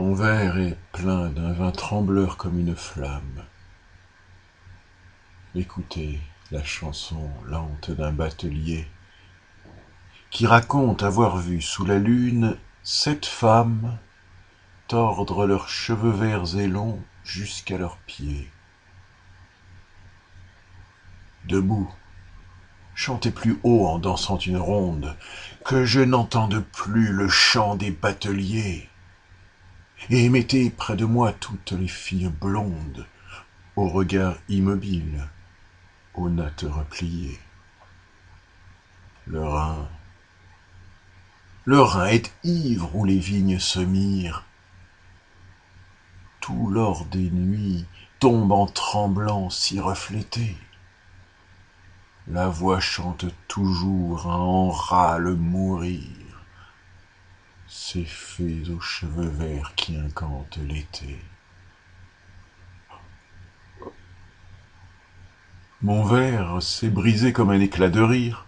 Mon verre est plein d'un vin trembleur comme une flamme. Écoutez la chanson lente d'un batelier qui raconte avoir vu sous la lune sept femmes tordre leurs cheveux verts et longs jusqu'à leurs pieds. Debout, chantez plus haut en dansant une ronde, que je n'entende plus le chant des bateliers et mettez près de moi toutes les filles blondes, au regard immobile, aux nattes repliées. Le Rhin, le Rhin est ivre où les vignes se mirent. Tout l'or des nuits tombe en tremblant si reflété. La voix chante toujours un en râle mourir ces fées aux cheveux verts qui incantent l'été. Mon verre s'est brisé comme un éclat de rire.